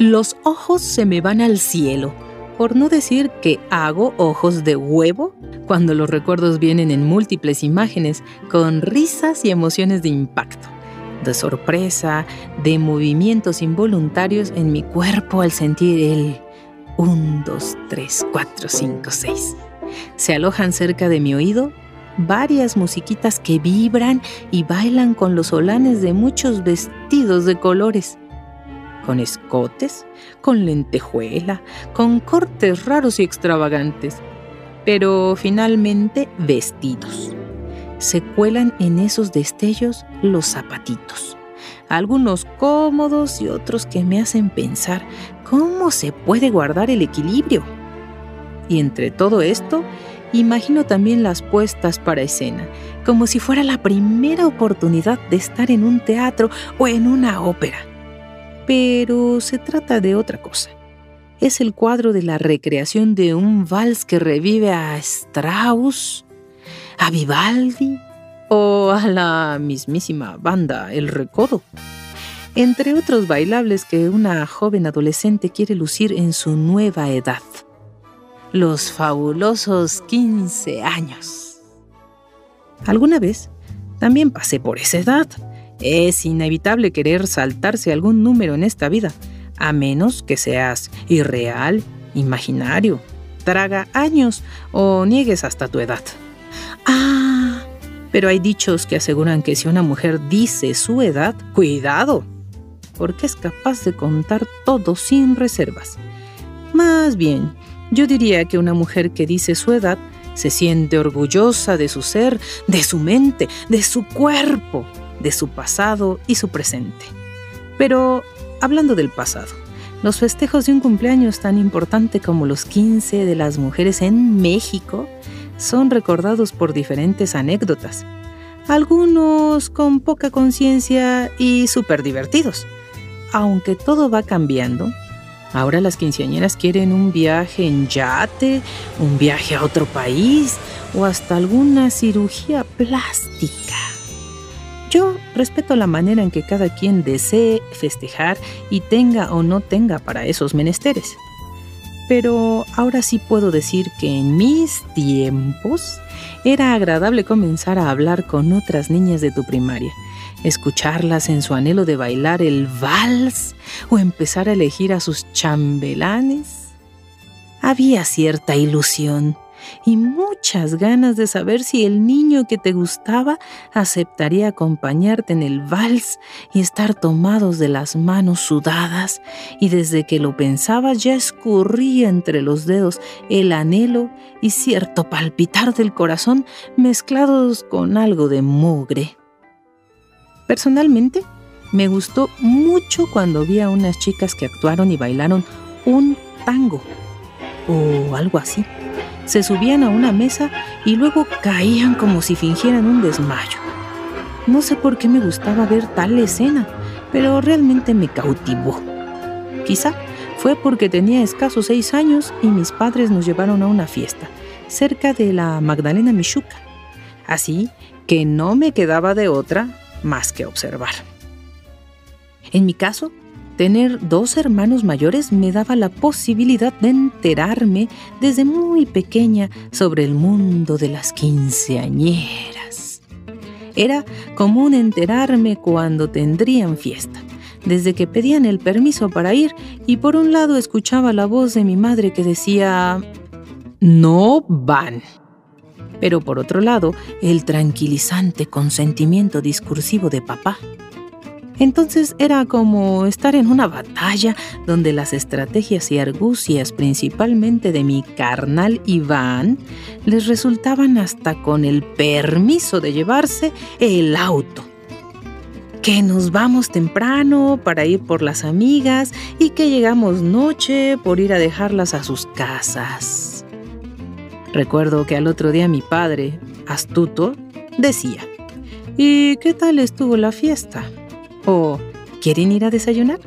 Los ojos se me van al cielo, por no decir que hago ojos de huevo cuando los recuerdos vienen en múltiples imágenes con risas y emociones de impacto, de sorpresa, de movimientos involuntarios en mi cuerpo al sentir el 1, 2, 3, 4, 5, 6. Se alojan cerca de mi oído varias musiquitas que vibran y bailan con los solanes de muchos vestidos de colores con lentejuela, con cortes raros y extravagantes, pero finalmente vestidos. Se cuelan en esos destellos los zapatitos, algunos cómodos y otros que me hacen pensar cómo se puede guardar el equilibrio. Y entre todo esto, imagino también las puestas para escena, como si fuera la primera oportunidad de estar en un teatro o en una ópera pero se trata de otra cosa. Es el cuadro de la recreación de un vals que revive a Strauss, a Vivaldi o a la mismísima banda El Recodo, entre otros bailables que una joven adolescente quiere lucir en su nueva edad. Los fabulosos 15 años. Alguna vez también pasé por esa edad es inevitable querer saltarse algún número en esta vida, a menos que seas irreal, imaginario, traga años o niegues hasta tu edad. Ah, pero hay dichos que aseguran que si una mujer dice su edad, cuidado, porque es capaz de contar todo sin reservas. Más bien, yo diría que una mujer que dice su edad se siente orgullosa de su ser, de su mente, de su cuerpo de su pasado y su presente. Pero hablando del pasado, los festejos de un cumpleaños tan importante como los 15 de las mujeres en México son recordados por diferentes anécdotas, algunos con poca conciencia y súper divertidos. Aunque todo va cambiando, ahora las quinceañeras quieren un viaje en yate, un viaje a otro país o hasta alguna cirugía plástica. Yo respeto la manera en que cada quien desee festejar y tenga o no tenga para esos menesteres. Pero ahora sí puedo decir que en mis tiempos era agradable comenzar a hablar con otras niñas de tu primaria, escucharlas en su anhelo de bailar el vals o empezar a elegir a sus chambelanes. Había cierta ilusión y muchas ganas de saber si el niño que te gustaba aceptaría acompañarte en el vals y estar tomados de las manos sudadas, y desde que lo pensabas ya escurría entre los dedos el anhelo y cierto palpitar del corazón mezclados con algo de mugre. Personalmente, me gustó mucho cuando vi a unas chicas que actuaron y bailaron un tango o algo así se subían a una mesa y luego caían como si fingieran un desmayo. No sé por qué me gustaba ver tal escena, pero realmente me cautivó. Quizá fue porque tenía escasos seis años y mis padres nos llevaron a una fiesta, cerca de la Magdalena Michuca. Así que no me quedaba de otra más que observar. En mi caso, Tener dos hermanos mayores me daba la posibilidad de enterarme desde muy pequeña sobre el mundo de las quinceañeras. Era común enterarme cuando tendrían fiesta, desde que pedían el permiso para ir y por un lado escuchaba la voz de mi madre que decía, no van. Pero por otro lado, el tranquilizante consentimiento discursivo de papá entonces era como estar en una batalla donde las estrategias y argucias, principalmente de mi carnal Iván, les resultaban hasta con el permiso de llevarse el auto. Que nos vamos temprano para ir por las amigas y que llegamos noche por ir a dejarlas a sus casas. Recuerdo que al otro día mi padre, astuto, decía, ¿Y qué tal estuvo la fiesta? ¿O quieren ir a desayunar?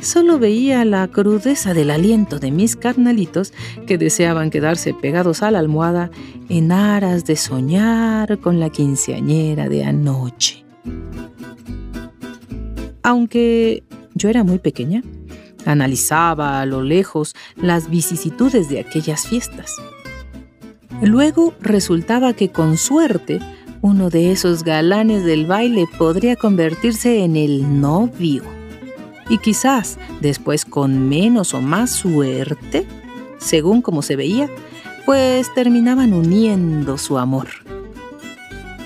Solo veía la crudeza del aliento de mis carnalitos que deseaban quedarse pegados a la almohada en aras de soñar con la quinceañera de anoche. Aunque yo era muy pequeña, Analizaba a lo lejos las vicisitudes de aquellas fiestas. Luego resultaba que con suerte uno de esos galanes del baile podría convertirse en el novio. Y quizás después con menos o más suerte, según como se veía, pues terminaban uniendo su amor.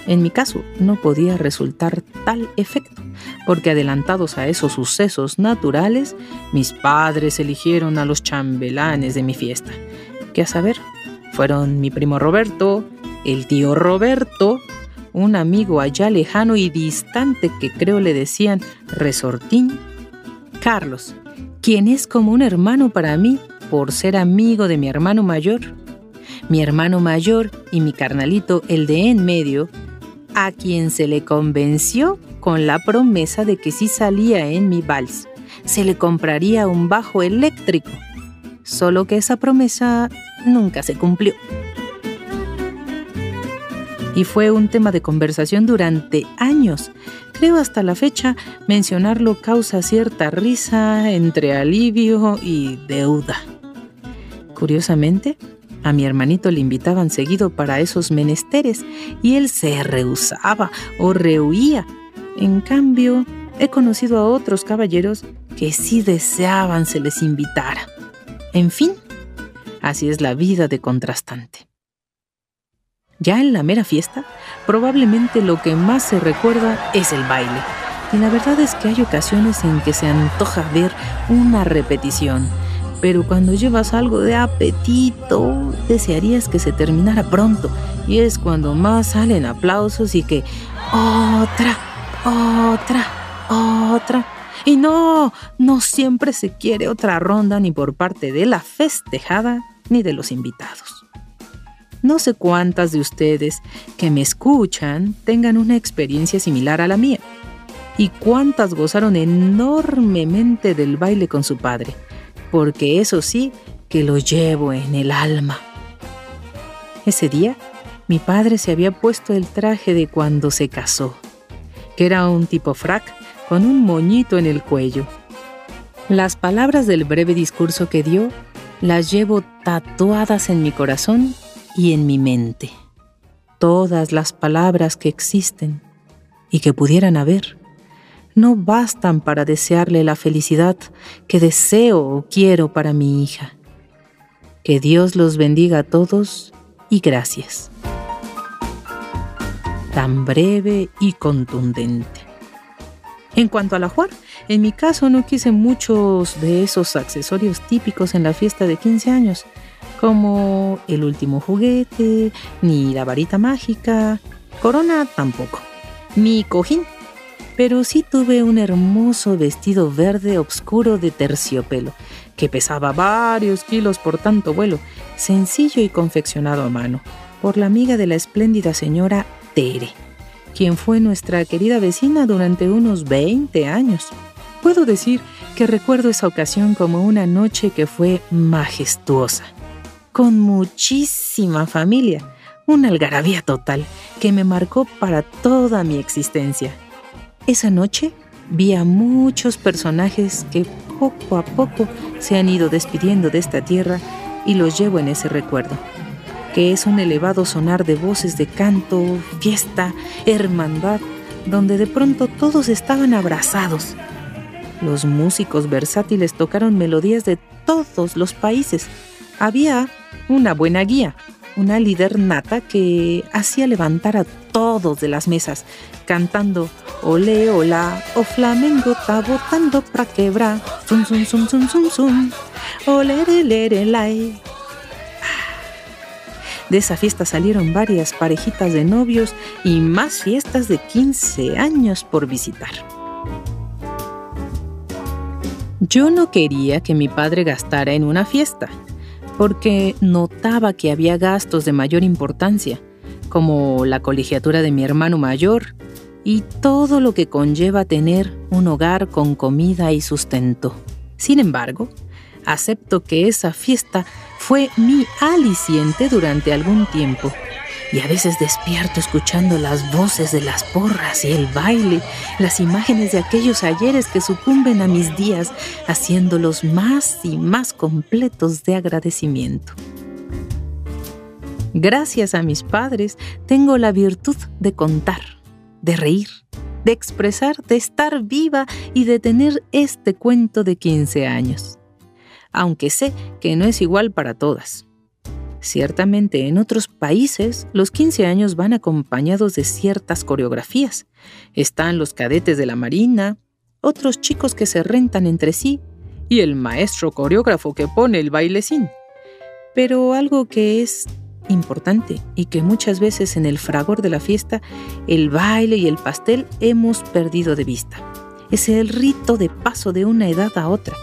En mi caso, no podía resultar tal efecto, porque adelantados a esos sucesos naturales, mis padres eligieron a los chambelanes de mi fiesta, que a saber, fueron mi primo Roberto, el tío Roberto, un amigo allá lejano y distante que creo le decían Resortín, Carlos, quien es como un hermano para mí por ser amigo de mi hermano mayor, mi hermano mayor y mi carnalito, el de en medio, a quien se le convenció con la promesa de que si salía en mi vals, se le compraría un bajo eléctrico. Solo que esa promesa nunca se cumplió. Y fue un tema de conversación durante años. Creo hasta la fecha mencionarlo causa cierta risa entre alivio y deuda. Curiosamente, a mi hermanito le invitaban seguido para esos menesteres y él se rehusaba o rehuía. En cambio, he conocido a otros caballeros que sí deseaban se les invitara. En fin, así es la vida de contrastante. Ya en la mera fiesta, probablemente lo que más se recuerda es el baile. Y la verdad es que hay ocasiones en que se antoja ver una repetición pero cuando llevas algo de apetito, desearías que se terminara pronto. Y es cuando más salen aplausos y que otra, otra, otra. Y no, no siempre se quiere otra ronda ni por parte de la festejada ni de los invitados. No sé cuántas de ustedes que me escuchan tengan una experiencia similar a la mía. Y cuántas gozaron enormemente del baile con su padre porque eso sí que lo llevo en el alma. Ese día, mi padre se había puesto el traje de cuando se casó, que era un tipo frac con un moñito en el cuello. Las palabras del breve discurso que dio las llevo tatuadas en mi corazón y en mi mente. Todas las palabras que existen y que pudieran haber no bastan para desearle la felicidad que deseo o quiero para mi hija. Que Dios los bendiga a todos y gracias. Tan breve y contundente. En cuanto a la juar, en mi caso no quise muchos de esos accesorios típicos en la fiesta de 15 años, como el último juguete, ni la varita mágica, corona tampoco, mi cojín. Pero sí tuve un hermoso vestido verde oscuro de terciopelo, que pesaba varios kilos por tanto vuelo, sencillo y confeccionado a mano, por la amiga de la espléndida señora Tere, quien fue nuestra querida vecina durante unos 20 años. Puedo decir que recuerdo esa ocasión como una noche que fue majestuosa, con muchísima familia, una algarabía total que me marcó para toda mi existencia esa noche vi a muchos personajes que poco a poco se han ido despidiendo de esta tierra y los llevo en ese recuerdo, que es un elevado sonar de voces de canto, fiesta, hermandad, donde de pronto todos estaban abrazados. Los músicos versátiles tocaron melodías de todos los países. Había una buena guía, una líder nata que hacía levantar a todos de las mesas, cantando Ole, hola, o flamengo está botando pra quebrar. Zum, zum, zum, zum, zum, zum. Ole. De esa fiesta salieron varias parejitas de novios y más fiestas de 15 años por visitar. Yo no quería que mi padre gastara en una fiesta, porque notaba que había gastos de mayor importancia, como la colegiatura de mi hermano mayor y todo lo que conlleva tener un hogar con comida y sustento. Sin embargo, acepto que esa fiesta fue mi aliciente durante algún tiempo, y a veces despierto escuchando las voces de las porras y el baile, las imágenes de aquellos ayeres que sucumben a mis días, haciéndolos más y más completos de agradecimiento. Gracias a mis padres tengo la virtud de contar, de reír, de expresar, de estar viva y de tener este cuento de 15 años. Aunque sé que no es igual para todas. Ciertamente en otros países los 15 años van acompañados de ciertas coreografías. Están los cadetes de la Marina, otros chicos que se rentan entre sí y el maestro coreógrafo que pone el bailecín. Pero algo que es importante y que muchas veces en el fragor de la fiesta, el baile y el pastel hemos perdido de vista. Es el rito de paso de una edad a otra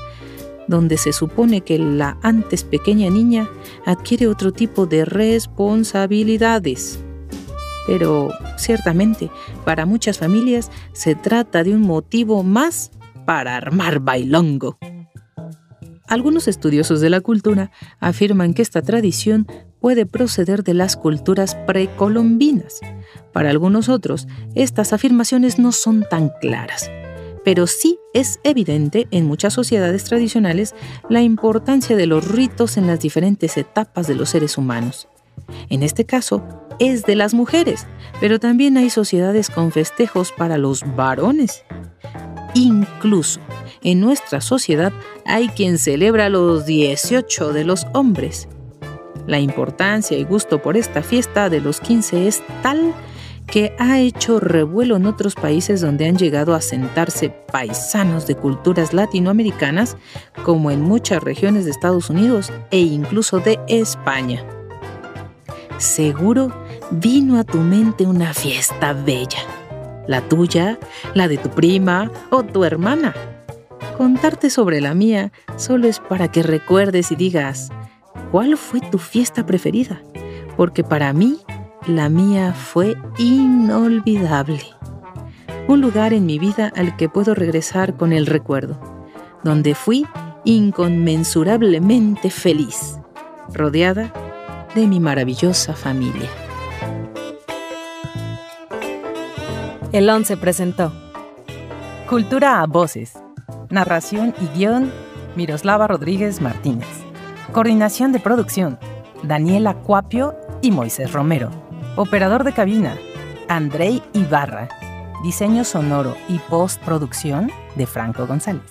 donde se supone que la antes pequeña niña adquiere otro tipo de responsabilidades. Pero ciertamente, para muchas familias se trata de un motivo más para armar bailongo. Algunos estudiosos de la cultura afirman que esta tradición puede proceder de las culturas precolombinas. Para algunos otros, estas afirmaciones no son tan claras pero sí es evidente en muchas sociedades tradicionales la importancia de los ritos en las diferentes etapas de los seres humanos. En este caso, es de las mujeres, pero también hay sociedades con festejos para los varones. Incluso en nuestra sociedad hay quien celebra los 18 de los hombres. La importancia y gusto por esta fiesta de los 15 es tal que ha hecho revuelo en otros países donde han llegado a sentarse paisanos de culturas latinoamericanas, como en muchas regiones de Estados Unidos e incluso de España. Seguro vino a tu mente una fiesta bella, la tuya, la de tu prima o tu hermana. Contarte sobre la mía solo es para que recuerdes y digas, ¿cuál fue tu fiesta preferida? Porque para mí la mía fue inolvidable. Un lugar en mi vida al que puedo regresar con el recuerdo, donde fui inconmensurablemente feliz, rodeada de mi maravillosa familia. El 11 presentó Cultura a Voces. Narración y guion Miroslava Rodríguez Martínez. Coordinación de producción Daniela Cuapio y Moisés Romero. Operador de cabina, Andrei Ibarra. Diseño sonoro y postproducción de Franco González.